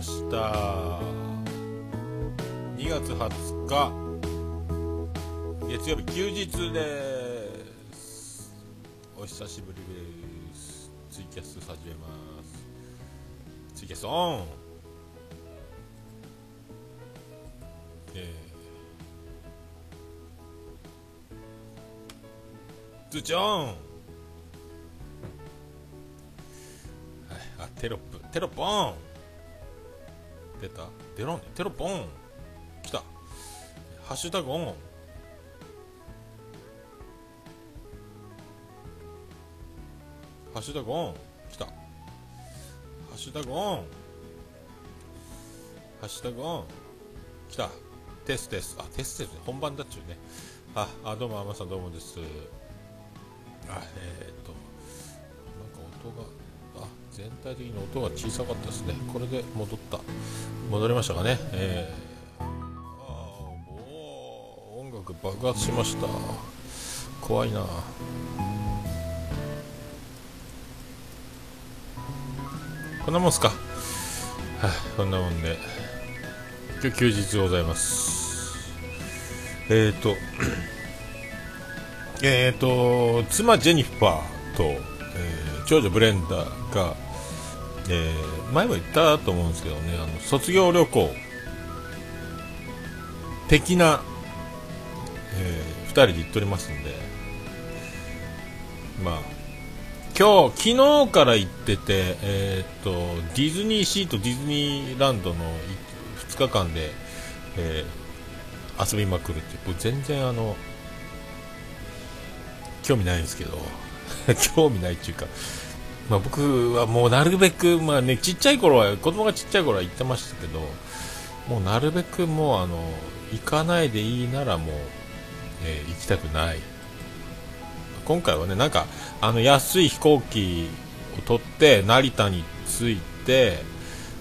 ました。2月20日。月曜日休日です。お久しぶりです。ツイキャス始めます。ツイキャスオン。えー、通知オン。はい。あテロップ。テロップオン。出た？出ろん？ねテロップオン。来た。ハッシュタグオン。ハッシュタグオン。来た。ハッシュタグオン。ハッシュタグオン。来た。テステス。あテステス本番だっちゅうね。ああどうもあまさんどうもです。あえー、っとなんか音が。全体的に音が小さかったですね。これで戻った。戻りましたかね。えー、あもう音楽爆発しました。怖いな。こんなもんすか。はあ、こんなもんで。今日休日ございます。えっ、ー、とえっと妻ジェニファーと、えー、長女ブレンダー、えー、前も言ったと思うんですけどねあの卒業旅行。的な、えー、2人で行っておりますんで。まあ今日昨日から行ってて、えー、っとディズニーシーとディズニーランドの2日間で、えー、遊びまくるっていう全然あの興味ないんですけど。興味ないっていうか、まあ、僕はもうなるべく、まあね、ちっちゃい頃は子供がちっちゃい頃は行ってましたけどもうなるべくもうあの行かないでいいならもう、えー、行きたくない。今回はねなんかあの安い飛行機を取って成田に着いて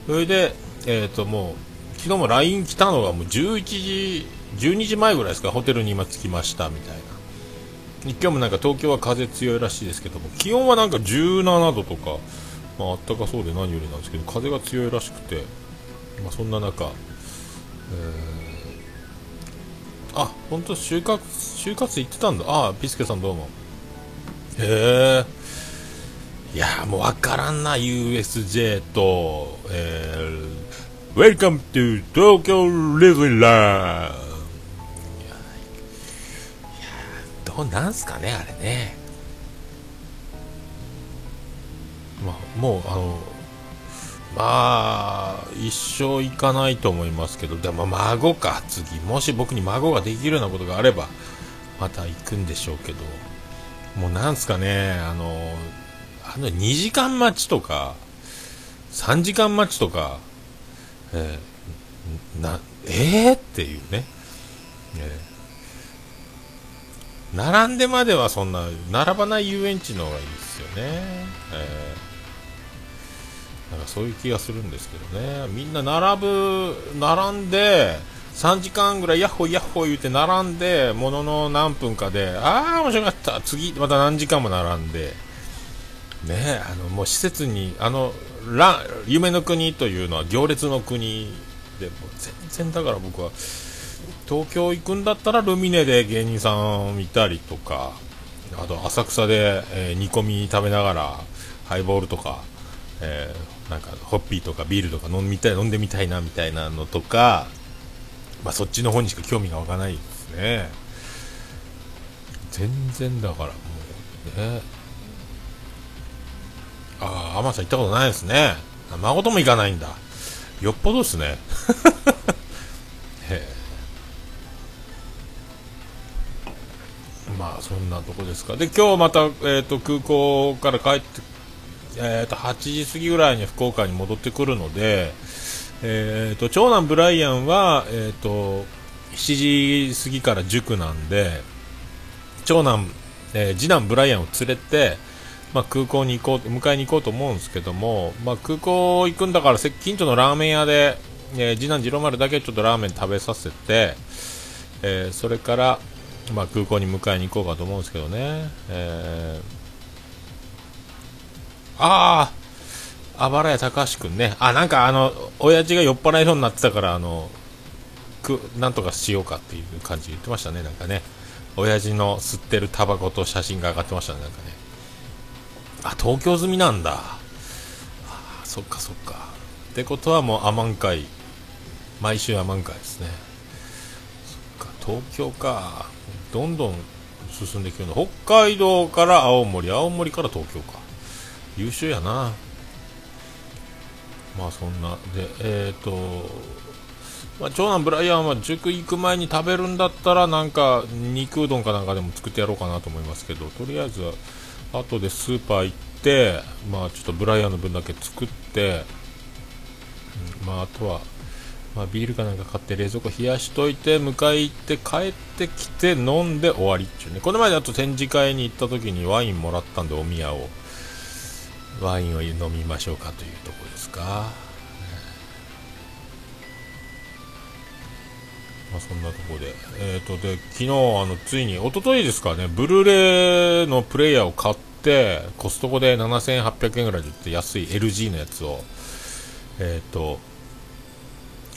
それで、えー、ともう昨日も LINE 来たのがもう11時12時前ぐらいですかホテルに今着きましたみたいな。今日もなんか東京は風強いらしいですけども気温はなんか17度とか、まあったかそうで何よりなんですけど風が強いらしくて、まあ、そんな中、えー、あ本当就活就活行ってたんだ。あピスケさんどうも。へえいやもう分からんな USJ と、えー、Welcome to Tokyo l なんすかねあれね。まあもうあのまあ一生行かないと思いますけどでも孫か。次もし僕に孫ができるようなことがあればまた行くんでしょうけど。もうなんすかね、あの、あの2時間待ちとか、3時間待ちとか、えー、な、えー、っていうね、えー、並んでまではそんな、並ばない遊園地の方がいいですよね。えー、なんかそういう気がするんですけどね。みんな並ぶ、並んで、3時間ぐらいヤッホーヤッホー言って並んで、ものの何分かで、ああ、面白かった、次、また何時間も並んで、ねあの、もう施設に、あの、ラ夢の国というのは行列の国で、もう全然だから僕は、東京行くんだったらルミネで芸人さんを見たりとか、あと浅草で、えー、煮込み食べながら、ハイボールとか、えー、なんかホッピーとかビールとか飲みたい飲んでみたいなみたいなのとか、まあ、そっちの方にしか興味が湧かないですね。全然だからもうね。ああ天さん行ったことないですね。孫とも行かないんだ。よっぽどですね。まあそんなとこですか。で今日また、えーと、空港から帰って、えーと、8時過ぎぐらいに福岡に戻ってくるので、えーと、長男ブライアンは、えーと、7時過ぎから塾なんで長男、えー、次男ブライアンを連れて、まあ、空港に行こう迎えに行こうと思うんですけども、まあ、空港行くんだから近所のラーメン屋で、えー、次男次郎丸だけちょっとラーメン食べさせて、えー、それから、まあ、空港に迎えに行こうかと思うんですけどね、えー、あああばらや高橋くんね。あ、なんかあの、親父が酔っ払いそうになってたから、あの、く、なんとかしようかっていう感じ言ってましたね、なんかね。親父の吸ってるタバコと写真が上がってましたね、なんかね。あ、東京済みなんだ。あ、そっかそっか。ってことはもうアマン会、毎週アマン会ですね。そっか、東京か。どんどん進んでいくの。北海道から青森、青森から東京か。優秀やな。まあそんな。で、えっ、ー、と、まあ、長男ブライアンは塾行く前に食べるんだったらなんか肉うどんかなんかでも作ってやろうかなと思いますけどとりあえずは後でスーパー行ってまあちょっとブライアンの分だけ作って、うん、まああとはまあ、ビールかなんか買って冷蔵庫冷やしといて迎え行って帰ってきて飲んで終わりっちゅうね。この前だと展示会に行った時にワインもらったんでお宮を。ワインを飲みましょうかというところですか。まあ、そんなとこで、えーと、で昨日あのついに一昨日ですかね。ブルーレイのプレイヤーを買ってコストコで7800円ぐらいで売って安い LG のやつを、えーと、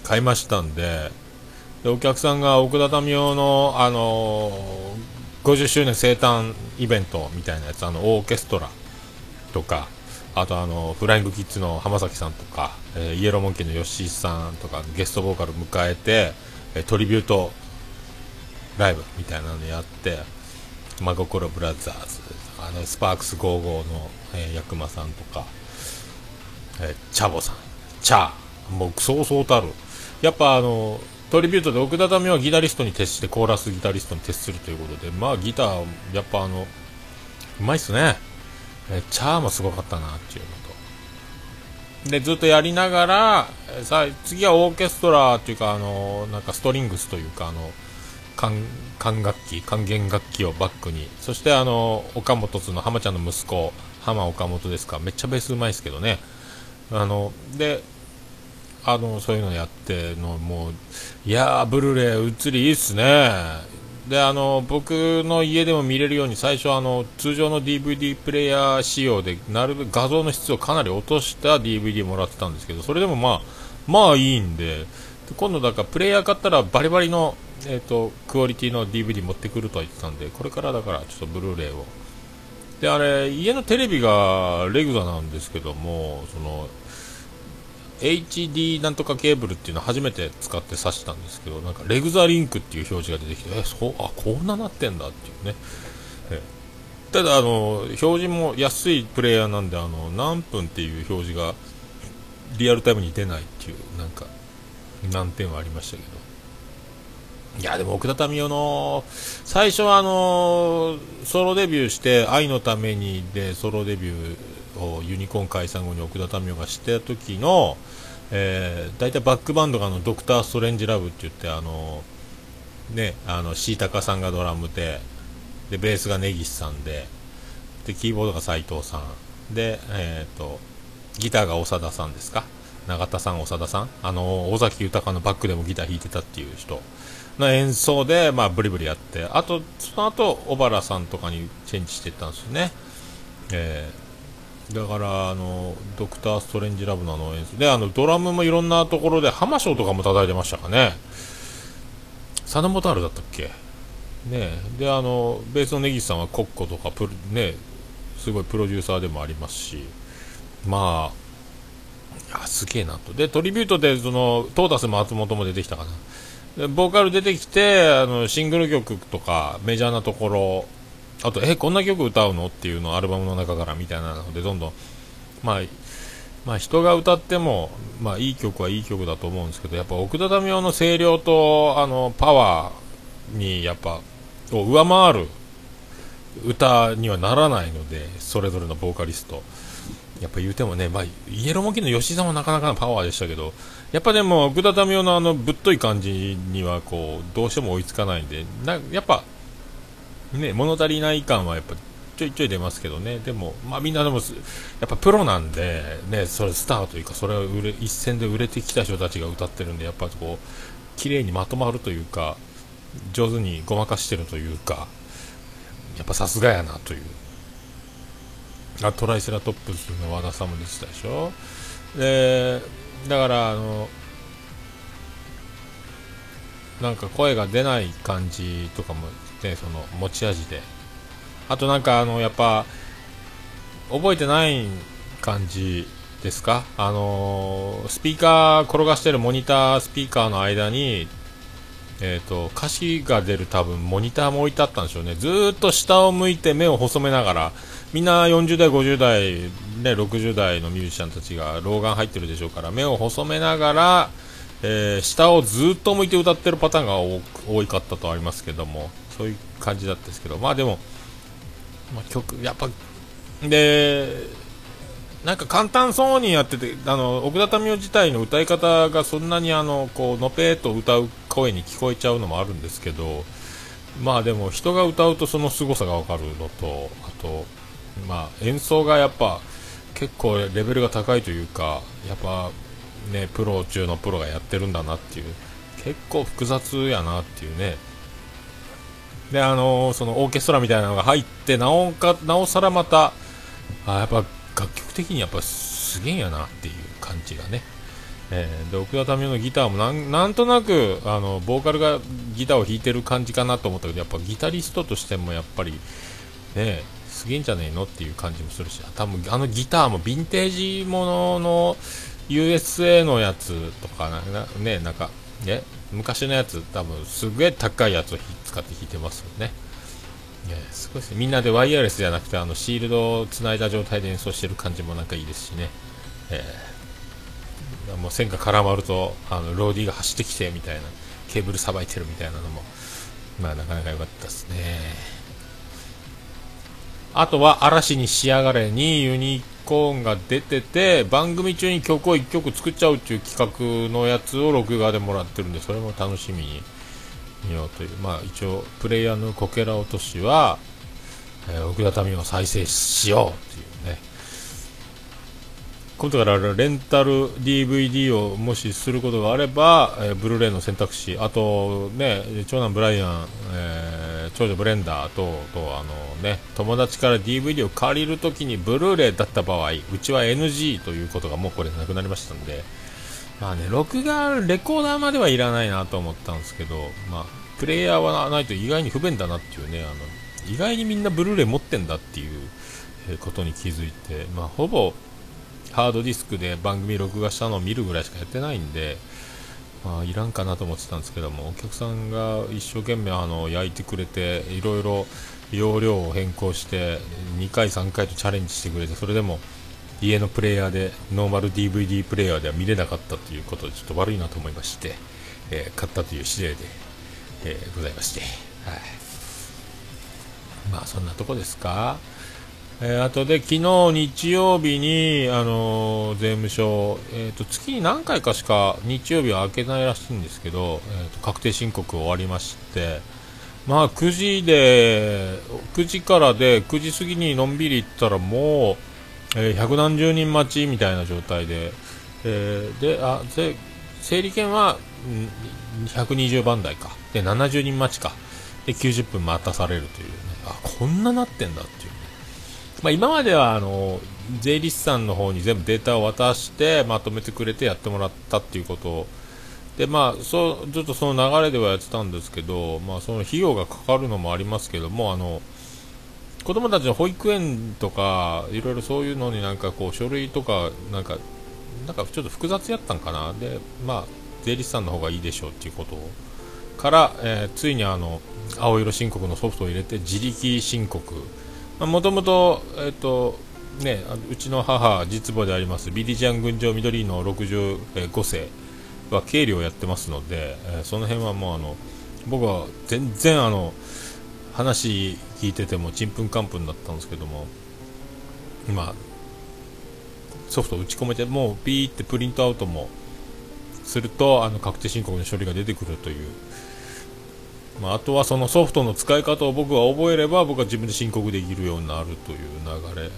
買いましたんででお客さんが奥田民生の、あのー、50周年生誕イベントみたいなやつあのオーケストラとかあとあのフライングキッズの浜崎さんとか、えー、イエローモンキーの吉井さんとかゲストボーカル迎えてえトリビュートライブみたいなのやって真心ブラザーズあのスパークス55の、えー、薬間さんとか、えー、チャボさんチャーもうそうそうたるやっぱあのトリビュートで奥田民はギタリストに徹してコーラスギタリストに徹するということでまあギターやっぱあのうまいっすね、え、チャーもすごかったなっていうのでずっとやりながらさ次はオーケストラっていうかあのなんかストリングスというかあの管管楽器管弦楽器をバックに。そしてあの岡本津の浜ちゃんの息子浜岡本ですか。めっちゃベースうまいですけどね。あのであのそういうのやってのもういやーブルーレイ映りいいっすね。であの僕の家でも見れるように最初あの通常の DVD プレイヤー仕様でなるべく画像の質をかなり落とした DVD もらってたんですけどそれでもまあまあいいんで今度だからプレイヤー買ったらバリバリの、えーと、クオリティの DVD 持ってくるとは言ってたんでこれからだからちょっとブルーレイを。であれ家のテレビがレグザなんですけどもその HD なんとかケーブルっていうのを初めて使って挿したんですけどなんかレグザリンクっていう表示が出てきてえそうあこんななってんだっていうね。えただあの表示も安いプレイヤーなんであの何分っていう表示がリアルタイムに出ないっていうなんか難点はありましたけど。いやでも奥田民生の最初はあのソロデビューして「愛のために」でソロデビューをユニコーン解散後に奥田民生がしてた時のえー、大体バックバンドがあのドクター・ストレンジ・ラブって言ってあのねあのシータカさんがドラムででベースが根岸さんででキーボードが斉藤さん。で、えーと、ギターが長田さんですか？永田さん、長田さん？あの尾崎豊のバックでもギター弾いてたっていう人。の演奏で、まあ、ブリブリやって。あとその後小原さんとかにチェンジしていったんですよね、えーだからあのドクター・ストレンジ・ラブのの演奏。であのドラムもいろんなところで浜章とかも叩いてましたかね。サナモタールだったっけ？ね。であのベースの根岸さんはコッコとかプねすごいプロデューサーでもありますし。まあすげえなと。でトリビュートでそのトータス松本も出てきたかな。でボーカル出てきてあのシングル曲とかメジャーなところあと、え、こんな曲歌うの？っていうのをアルバムの中からみたいなので、どんどん、まあ、まあ、人が歌っても、まあ、いい曲はいい曲だと思うんですけど、やっぱ奥田民生の声量と、あの、パワーに、やっぱ、を上回る歌にはならないので、それぞれのボーカリスト。やっぱ言うてもね、まあ、イエローモンキーの吉井さんもなかなかのパワーでしたけど、やっぱでも、奥田民生のあの、ぶっとい感じには、こう、どうしても追いつかないんで、なやっぱ、ね、物足りない感はやっぱちょいちょい出ますけどね、でも、まあ、みんなでも、やっぱプロなんで、ね、それスターというか、それを売れ一戦で売れてきた人たちが歌ってるんで、やっぱこう、綺麗にまとまるというか、上手にごまかしてるというか、やっぱさすがやなという。あトライセラトップスの和田さんも出てたでしょ？でだからあのなんか声が出ない感じとかもねその持ち味で。あとなんかあのやっぱ覚えてない感じですか？あのスピーカー転がしてるモニタースピーカーの間にえーと、歌詞が出る多分モニターも置いてあったんでしょうね。ずっと下を向いて目を細めながらみんな40代、50代、ね、60代のミュージシャンたちが老眼入ってるでしょうから目を細めながら、えー、下をずっと向いて歌ってるパターンが多かったとありますけども。そういう感じだったんですけどまあでも、まあ、曲やっぱでなんか簡単そうにやっててあの奥田民生自体の歌い方がそんなにあのこうのぺーと歌う声に聞こえちゃうのもあるんですけどまあでも人が歌うとその凄さが分かるのとあと、まあ、演奏がやっぱ結構レベルが高いというかやっぱねプロ中のプロがやってるんだなっていう結構複雑やなっていうね。であのそのオーケストラみたいなのが入ってなおかなおさらまたあやっぱ楽曲的にやっぱすげえんやなっていう感じがね、えー、で奥田民生のギターもなんとなくあのボーカルがギターを弾いてる感じかなと思ったけどやっぱギタリストとしてもやっぱりねすげえんじゃねえのっていう感じもするし多分あのギターもヴィンテージものの USA のやつとかねなんかね昔のやつ多分すげえ高いやつを使って弾いてますよね。いやすごいですねみんなでワイヤレスじゃなくてあのシールドをつないだ状態で演奏してる感じもなんかいいですしね、えー、もう線が絡まるとあのローディーが走ってきてみたいなケーブルさばいてるみたいなのもまあなかなか良かったですね。あとは嵐に仕上がれにユニーコーンが出てて番組中に曲を1曲作っちゃうっていう企画のやつを録画でもらってるんでそれも楽しみに見ようという、まあ、一応プレイヤーのこけら落としは、えー、奥田民を再生しようっていうね。今度からレンタル DVD をもしすることがあれば、えー、ブルーレイの選択肢。あとね長男ブライアン、えー、長女ブレンダーととあのね友達から DVD を借りるときにブルーレイだった場合うちは NG ということがもうこれなくなりましたんでまあね、録画、レコーダーまではいらないなと思ったんですけど、まあ、プレイヤーはないと意外に不便だなっていうね、あの、意外にみんなブルーレイ持ってんだっていうことに気づいて、まあ、ほぼハードディスクで番組録画したのを見るぐらいしかやってないんで、まあ、いらんかなと思ってたんですけども、お客さんが一生懸命あの焼いてくれて、いろいろ容量を変更して、2回、3回とチャレンジしてくれて、それでも家のプレイヤーでノーマル DVD プレイヤーでは見れなかったということでちょっと悪いなと思いまして、えー、買ったという指令で、えー、ございまして、はい、まあそんなとこですか、えー、あとで昨日日曜日に、あのー、税務署、えーと、月に何回かしか日曜日は開けないらしいんですけど、えーと、確定申告終わりましてまあ9時で9時からで9時過ぎにのんびり行ったらもうえー、百何十人待ちみたいな状態で、えー、であで整理券は、120番台か。で70人待ちか。で90分待たされるというね。あこんななってんだっていう、まあ、今まではあの税理士さんの方に全部データを渡してまとめてくれてやってもらったっていうこと。でまあそうちょっとその流れではやってたんですけど、まあ、その費用がかかるのもありますけどもあの子供たちの保育園とかいろいろそういうのになんかこう書類とかなんかなんかちょっと複雑やったんかな。でまあ税理士さんの方がいいでしょうっていうことから、えー、ついにあの青色申告のソフトを入れて自力申告もともとえっ、とねうちの母実母でありますビリジャン群青緑の65世は経理をやってますので、えー、その辺はもうあの僕は全然あの話聞いててもちんぷんかんぷんだったんですけども今ソフト打ち込めてもうピーってプリントアウトもするとあの確定申告の処理が出てくるという、まあ、あとはそのソフトの使い方を僕が覚えれば僕は自分で申告できるようになるという流れ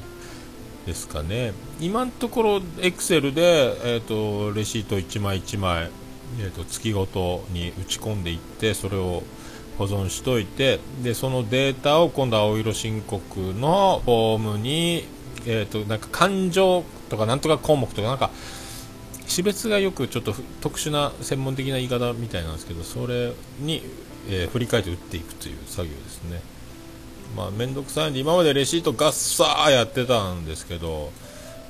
ですかね。今のところエクセルで、えーと、レシート1枚1枚、えーと月ごとに打ち込んでいってそれを保存しといてでそのデータを今度青色申告のフォームにえーと、なんか感情とかなんとか項目とかなんか種別がよくちょっと特殊な専門的な言い方みたいなんですけどそれに、えー、振り返って打っていくという作業ですね。まあ面倒くさいんで今までレシートガッサーやってたんですけど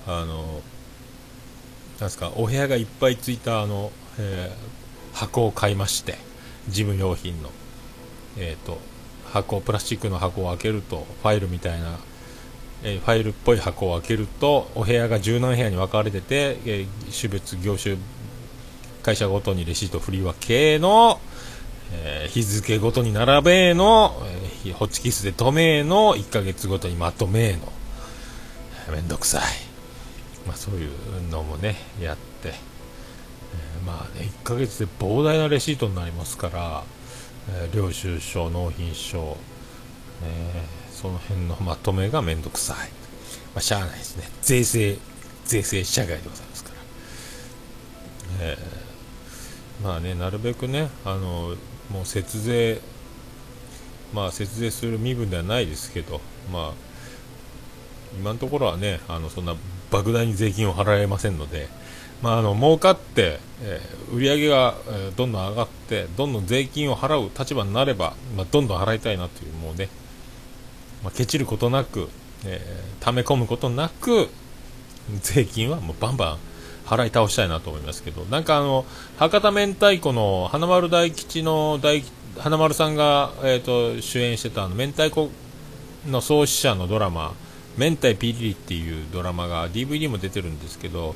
あのなんすかお部屋がいっぱいついたあの、えー、箱を買いまして事務用品の。えっ、ー、と箱プラスチックの箱を開けるとファイルみたいな、えー、ファイルっぽい箱を開けるとお部屋が十何部屋に分かれてて、え、種別業種会社ごとにレシート振り分けの、えー、日付ごとに並べの、えー、ホチキスで止めの1ヶ月ごとにまとめのめんどくさい、まあ、そういうのもねやって、えー、まあね1ヶ月で膨大なレシートになりますからえ、領収書、納品書、え、その辺のまとめがめんどくさい。まあ、しゃあないですね。税制、税制社外でございますから。え、まあね、なるべくね、あの、もう節税、まあ節税する身分ではないですけど、まあ、今のところはね、あの、そんな莫大に税金を払えませんので、まあ、あの儲かって、えー、売り上げが、え、どんどん上がってどんどん税金を払う立場になれば、まあ、どんどん払いたいなというもうね、まあ、ケチることなく、えー、溜め込むことなく税金はもうバンバン払い倒したいなと思いますけどなんかあの博多明太子の花丸大吉の大花丸さんが、えーと、主演してたあの明太子の創始者のドラマ「明太ピリリ」っていうドラマが DVD も出てるんですけど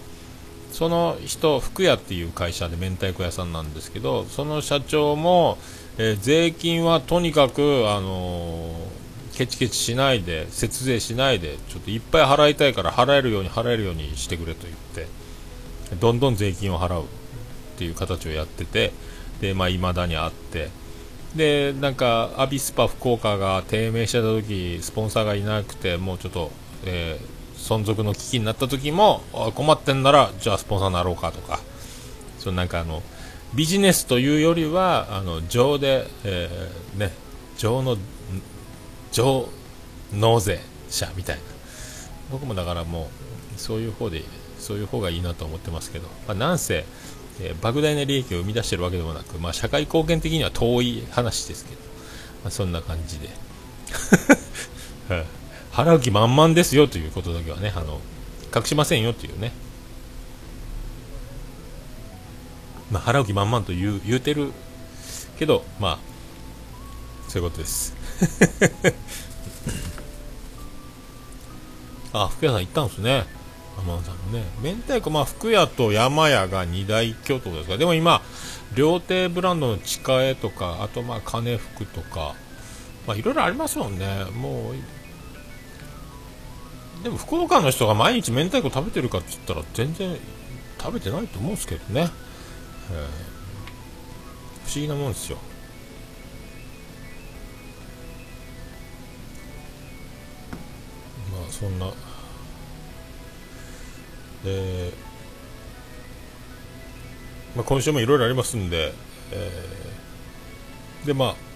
その人、福屋っていう会社で明太子屋さんなんですけど、その社長も、えー、税金はとにかく、あのー、ケチケチしないで、節税しないで、ちょっといっぱい払いたいから払えるように払えるようにしてくれと言って、どんどん税金を払うっていう形をやってて、で、まあ、未だにあって、で、なんか、アビスパ福岡が低迷してた時、スポンサーがいなくて、もうちょっと、えー存続の危機になった時も困ってんならじゃあスポンサーになろうかとか。そのなんかあのビジネスというよりはあの情で、えー、ね情の情納税者みたいな。僕もだからもうそういう方でそういう方がいいなと思ってますけど、まあ、なんせ、えー、莫大な利益を生み出してるわけでもなく、まあ、社会貢献的には遠い話ですけど、まあ、そんな感じで。払う気満々ですよということだけはね、あの、隠しませんよというね。まあ、払う気満々と言う言うてるけど、まあ、そういうことです。あ、福屋さん行ったんですね。天野さんもね。明太子、まあ、福屋と山屋が二大巨頭ですが、でも今、料亭ブランドの地下絵とか、あとまあ、金服とか、まあ、いろいろありますもんね。もう、でも福岡の人が毎日明太子食べてるかって言ったら全然食べてないと思うんですけどね、えー、不思議なもんですよまあそんなで、まあ、今週もいろいろありますんで、えー、でまあ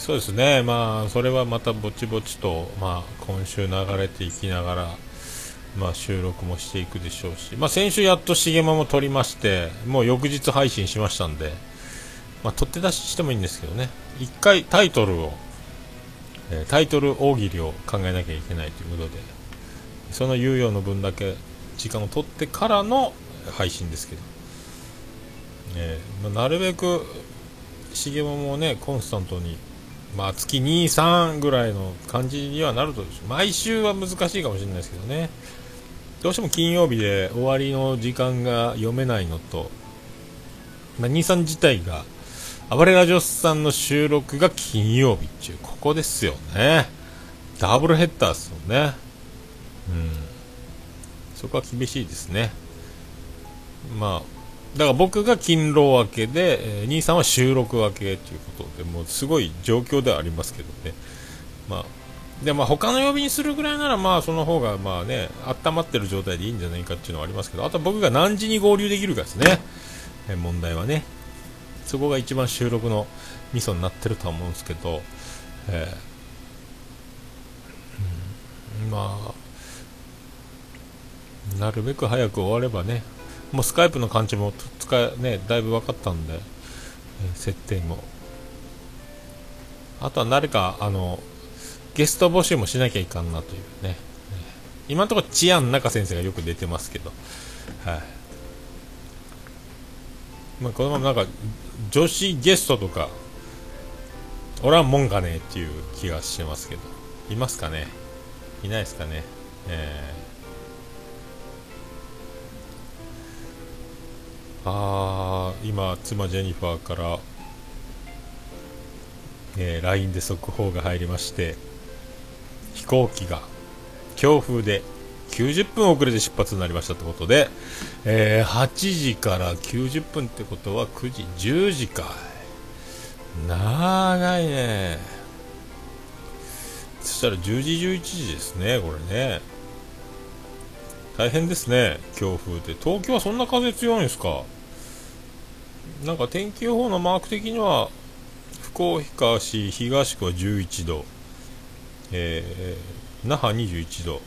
そうですね、まあ、それはまたぼちぼちと、まあ、今週流れていきながら、まあ、収録もしていくでしょうし、まあ、先週やっと重間も撮りまして、もう翌日配信しましたんで、まあ、取って出ししてもいいんですけどね、一回タイトルを、えタイトル大喜利を考えなきゃいけないということで、その猶予の分だけ時間を取ってからの配信ですけど、えーまあ、なるべく重間もね、コンスタントにまあ、月2、3ぐらいの感じにはなると毎週は難しいかもしれないですけどね。どうしても金曜日で終わりの時間が読めないのと、まあ、23自体が暴れラジオスさんの収録が金曜日っていうここですよねダブルヘッダーですよねうんそこは厳しいですねまあだから僕が勤労分けで、えー、兄さんは収録分けということで、もうすごい状況ではありますけどね。まあ、で、まあ他の曜日にするぐらいなら、まあその方が、まあね、温まってる状態でいいんじゃないかっていうのはありますけど、あとは僕が何時に合流できるかですね。え、問題はね。そこが一番収録のミソになってるとは思うんですけど、えーまあなるべく早く終わればねもうスカイプの感じも使ねだいぶ分かったんで、え設定も。あとは誰かあのゲスト募集もしなきゃいかんなというね。今のところ治安中先生がよく出てますけどはい。まあ、このままなんか女子ゲストとかおらんもんかねっていう気がしますけど。いますかね？いないですかね？えー、あー今妻ジェニファーからえー、LINE で速報が入りまして飛行機が強風で90分遅れて出発になりましたってことで、えー、8時から90分ってことは9時10時か長いね。そしたら10時11時ですねこれね。大変ですね強風で東京はそんな風強いんですか？なんか天気予報のマーク的には福岡市東区は11度、えー、那覇21度。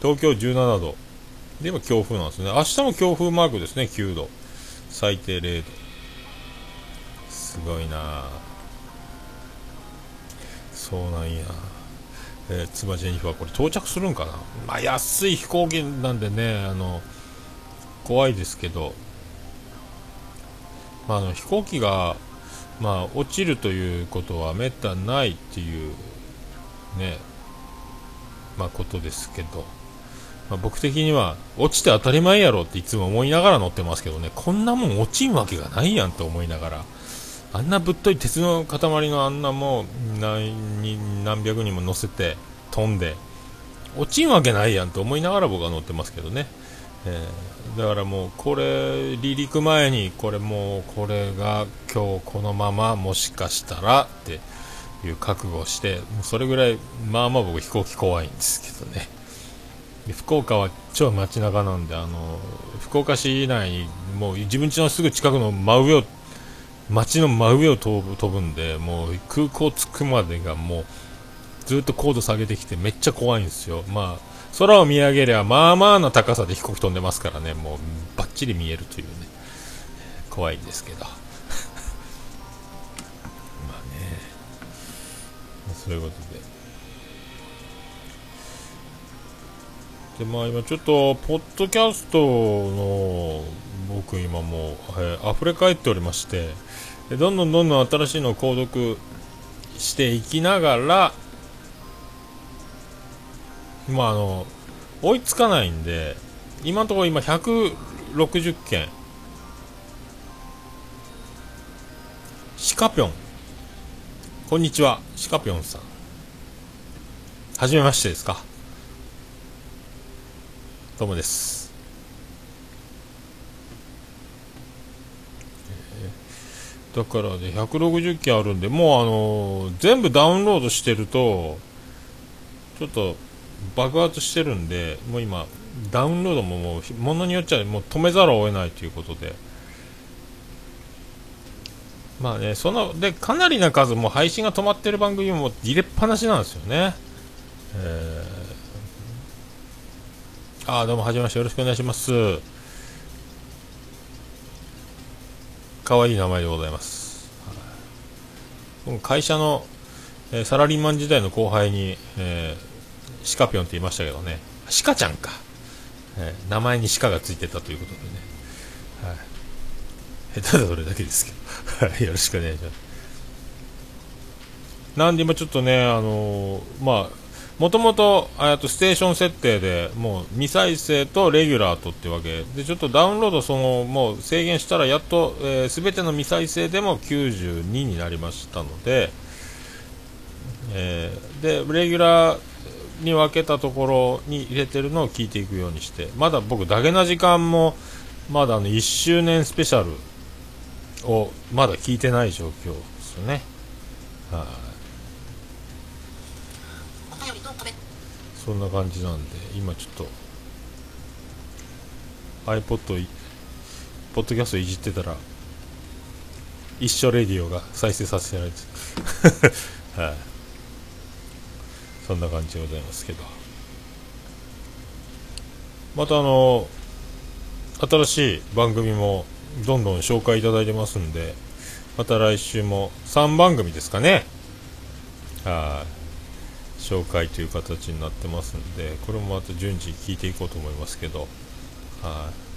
東京17度。で今強風なんですね。明日も強風マークですね。9度。最低0度。すごいな。そうなんや。えー、妻ジェニファこれ到着するんかな。まあ安い飛行機なんでねあの怖いですけど。まあ、あの飛行機がまあ、落ちるということはめったにないっていうねまあ、ことですけど、まあ、僕的には落ちて当たり前やろっていつも思いながら乗ってますけどね。こんなもん落ちんわけがないやんと思いながら。あんなぶっとい鉄の塊のあんなもう何何百人も乗せて飛んで落ちんわけないやんと思いながら僕は乗ってますけどね、えー、だからもうこれ離陸前にこれもうこれが今日このままもしかしたらっていう覚悟をしてそれぐらいまあまあ僕飛行機怖いんですけどね。福岡は超街中なんであの福岡市内にもう自分家のすぐ近くの真上を街の真上を飛ぶ飛ぶんでもう空港着くまでがもうずっと高度下げてきてめっちゃ怖いんですよ。まあ空を見上げりゃまあまあな高さで飛行機飛んでますからね。もうバッチリ見えるというね。怖いんですけど。まあね。そういうことで。でまあ今ちょっとポッドキャストの僕今もう、えー、溢れ返っておりましてでどんどんどんどん新しいのを購読していきながらまああの追いつかないんで今のところ今160件。シカピョン。こんにちは。シカピョンさん。はじめましてですか？どうもです。だからね160件あるんでもうあのー、全部ダウンロードしてるとちょっと爆発してるんでもう今ダウンロードももうものによっちゃもう止めざるを得ないということで。まあねそのでかなりな数も配信が止まってる番組も入れっぱなしなんですよね。えー、あどうもはじめまして。よろしくお願いします。可愛い名前でございます。会社の、えー、サラリーマン時代の後輩に、えー、シカピョンって言いましたけどね、シカちゃんか、えー、名前にシカがついてたということでね、はい、下手だそれだけですけど、よろしくお願いします。なんで今ちょっとね、あの、まあ、もともとステーション設定でもう2再生とレギュラーとってわけでちょっとダウンロードそのもう制限したらやっとすべ、えー、ての未再生でも92になりましたので、えー、でレギュラーに分けたところに入れてるのを聞いていくようにしてまだ僕だけな時間もまだあの1周年スペシャルをまだ聞いてない状況ですよね。は、あそんな感じなんで今ちょっと iPod ポッドキャストいじってたら一緒レディオが再生させられて はい。そんな感じでございますけど。またあの新しい番組もどんどん紹介いただいてますんでまた来週も3番組ですかね。はい。紹介という形になってますんでこれもまた順次聞いていこうと思いますけどはい。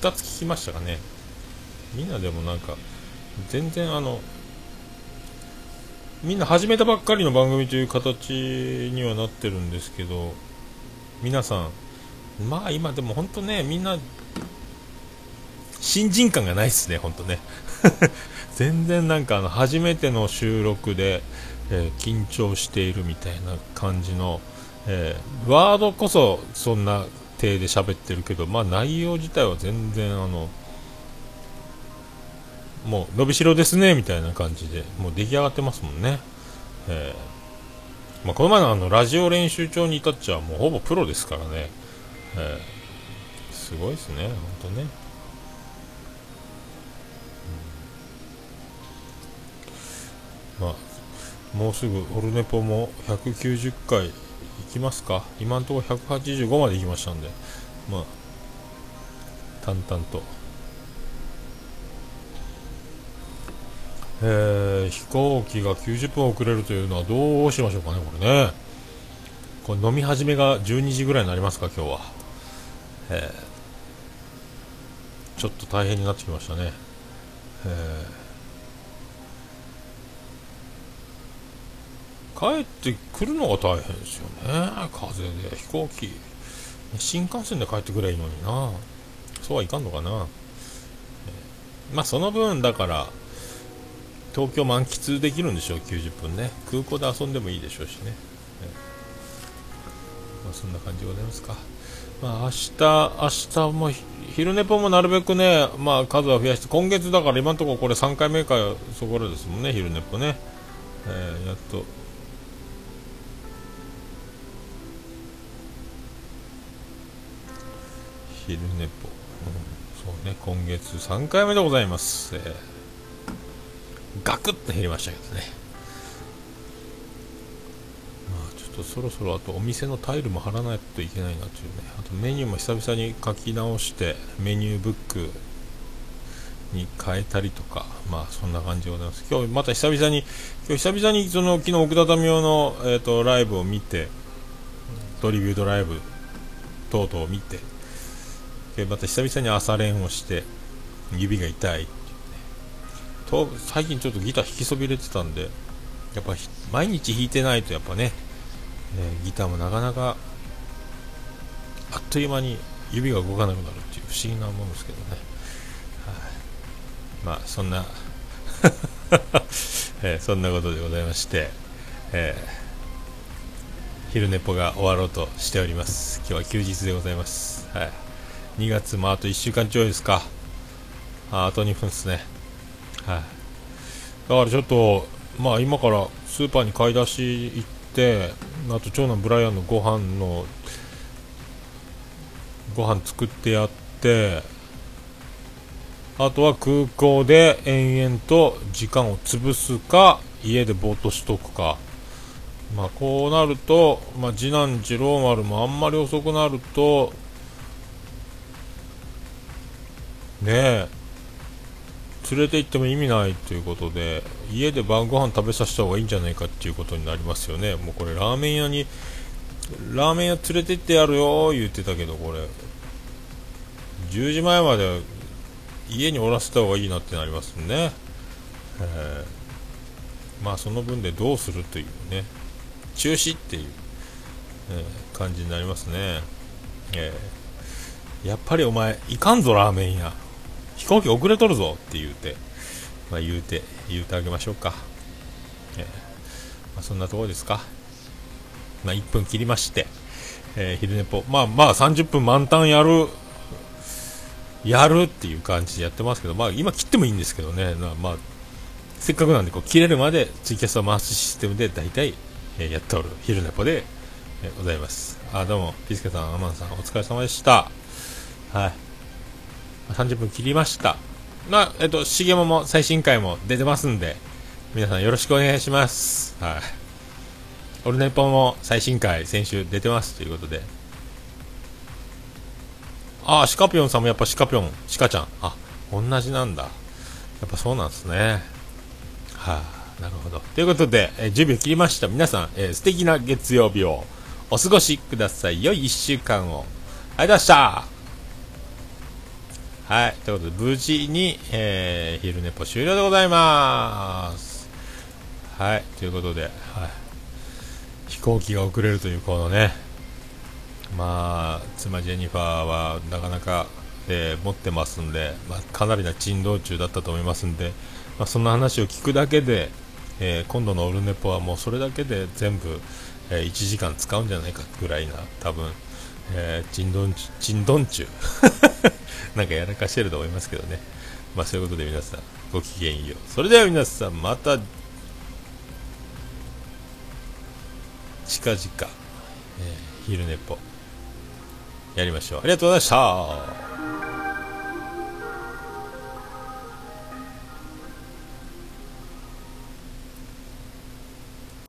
2つ聞きましたかね。みんなでもなんか全然あのみんな始めたばっかりの番組という形にはなってるんですけど皆さんまあ今でも本当ねみんな新人感がないですね本当ね。全然なんかあの初めての収録で、えー、緊張しているみたいな感じの、えー、ワードこそそんな体で喋ってるけどまあ内容自体は全然あのもう伸びしろですねみたいな感じでもう出来上がってますもんね、えー、まあ、この前のあのラジオ練習帳に至っちゃもうほぼプロですからね、えー、すごいですね本当ね、うん、まあもうすぐオルネポも190回いきますか今のところ185まで行きましたんでまあ淡々とえー、飛行機が90分遅れるというのはどうしましょうかね、これね。これ飲み始めが12時ぐらいになりますか、今日は。えー、ちょっと大変になってきましたね。えー、帰ってくるのが大変ですよね、風で。飛行機。新幹線で帰ってくればいいのにな。そうはいかんのかな。まあ、その分、だから、東京満喫できるんでしょう90分ね空港で遊んでもいいでしょうしね、まあ、そんな感じでございますかまあ明日明日も昼寝ぽもなるべくねまあ数は増やして今月だから今のところこれ3回目かそこらですもんね昼寝ぽね、えー、やっと昼寝ぽ、うん、そうね今月3回目でございます、えーガクッと減りましたけどね。まあちょっとそろそろあとお店のタイルも貼らないといけないなというね。あとメニューも久々に書き直してメニューブックに変えたりとかまあそんな感じでございます。今日また久々に今日久々にその昨日奥田民生の、えーと、ライブを見てトリビュートライブ等々を見てまた久々に朝練をして指が痛いと最近ちょっとギター弾きそびれてたんでやっぱ毎日弾いてないとやっぱね、えー、ギターもなかなかあっという間に指が動かなくなるっていう不思議なもんですけどね、はあ、まあそんな えー、そんなことでございまして、えー、昼寝ぽが終わろうとしております。今日は休日でございます、はい、2月もあと1週間ちょいですか。ああと2分ですね。はい、だからちょっと、まあ、今からスーパーに買い出し行ってあと長男ブライアンのご飯のご飯作ってやってあとは空港で延々と時間を潰すか家でぼーっとしとくか。まあこうなると、まあ、次男次郎丸もあんまり遅くなるとねえ。連れて行っても意味ないということで家で晩ご飯食べさせた方がいいんじゃないかっていうことになりますよね。もうこれラーメン屋にラーメン屋連れて行ってやるよ言ってたけどこれ。10時前まで家におらせた方がいいなってなりますね、えー、まあその分でどうするというね。中止っていう、えー、感じになりますね、えー、やっぱりお前いかんぞラーメン屋。飛行機遅れとるぞって言うて、まあ、言うて、言うてあげましょうか。えー、まあ、そんなところですか。まあ、1分切りまして、えー、昼寝ぽ、まあまあ30分満タンやる、やるっていう感じでやってますけど、まあ今切ってもいいんですけどね、まあ、せっかくなんでこう切れるまでツイキャスを回すシステムで大体、えー、やっておる昼寝ぽで、えー、ございます。あ、どうも、ピスケさん、アマンさん、お疲れ様でした。はい。30分切りました。まあ、えっと、しげもも最新回も出てますんで、皆さんよろしくお願いします。はい。オルネポも最新回先週出てますということで。ああシカピョンさんもやっぱシカピョンシカちゃん。あ同じなんだ。やっぱそうなんですね。はあなるほど。ということで、えー、10秒切りました。皆さん、え、素敵な月曜日をお過ごしください。良い1週間を。ありがとうございました。はい。ということで、無事に、えー、昼寝ぽ終了でございます。はい。ということで、はい。飛行機が遅れるという、このね、まあ、妻ジェニファーはなかなか、えー、持ってますんで、まあ、かなりな珍道中だったと思いますんで、まあ、そんな話を聞くだけで、えー、今度のオルネポはもうそれだけで全部、えー、1時間使うんじゃないかぐらいな、多分、えー、ちんどんち、ちんどんちゅう。なんかやらかしてると思いますけどね。まあそういうことで皆さん、ごきげんよう。それでは皆さん、また、近々、えー、昼寝っぽ、やりましょう。ありがとうございました。